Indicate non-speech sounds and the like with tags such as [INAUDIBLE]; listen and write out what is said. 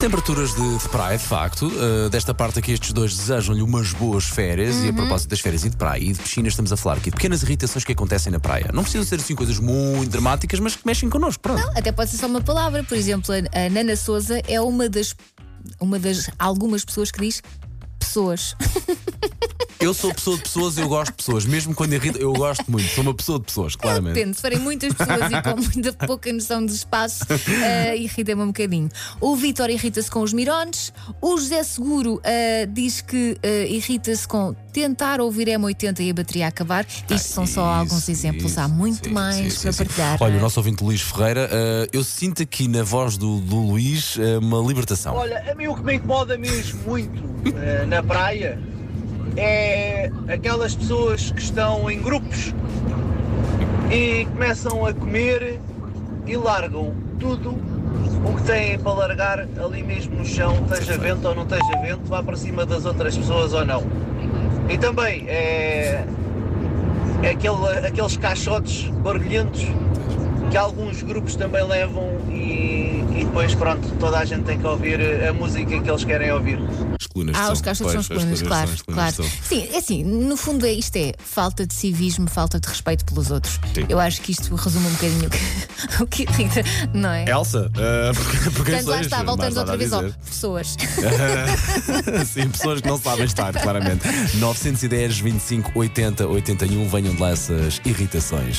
Temperaturas de, de praia, de facto. Uh, desta parte aqui, estes dois desejam-lhe umas boas férias. E a propósito das férias e de praia e de piscina, estamos a falar aqui de pequenas irritações que acontecem na praia. Não precisam ser assim coisas muito dramáticas, mas que mexem connosco. Pronto. Não, até pode ser só uma palavra. Por exemplo, a Nana Souza é uma das, uma das algumas pessoas que diz pessoas. [LAUGHS] Eu sou pessoa de pessoas e eu gosto de pessoas. Mesmo quando irrita, eu gosto muito. Sou uma pessoa de pessoas, claramente. Depende, se forem muitas pessoas e com muita pouca noção de espaço, eh, irrita-me um bocadinho. O Vitor irrita-se com os mirones. O José Seguro eh, diz que eh, irrita-se com tentar ouvir M80 e a bateria acabar. Isto são só Isso, alguns exemplos. isso, Há muito sim, mais sim, para sim, sim. partilhar. Olha, o nosso ouvinte Luís Ferreira, uh, eu sinto aqui na voz do, do Luís uh, uma libertação. Olha, a mim o que me incomoda mesmo muito eh, na praia é aquelas pessoas que estão em grupos e começam a comer e largam tudo o que têm para largar ali mesmo no chão, esteja vento ou não esteja vento, vá para cima das outras pessoas ou não. E também é, é aquele, aqueles caixotes barulhentos que alguns grupos também levam e, e depois pronto, toda a gente tem que ouvir a música que eles querem ouvir. As colunas Ah, são. os caixas são as colunas, claro, são, claro. são. Sim, é assim, no fundo é, isto é falta de civismo, falta de respeito pelos outros. Sim. Eu acho que isto resume um bocadinho o que, [LAUGHS] o que irrita, não é? Elsa, uh, [LAUGHS] porque, porque Portanto, lá está, voltamos outra vez ao pessoas. [LAUGHS] Sim, pessoas que não sabem estar, claramente. 910, 25, 80, 81, venham de lá essas irritações.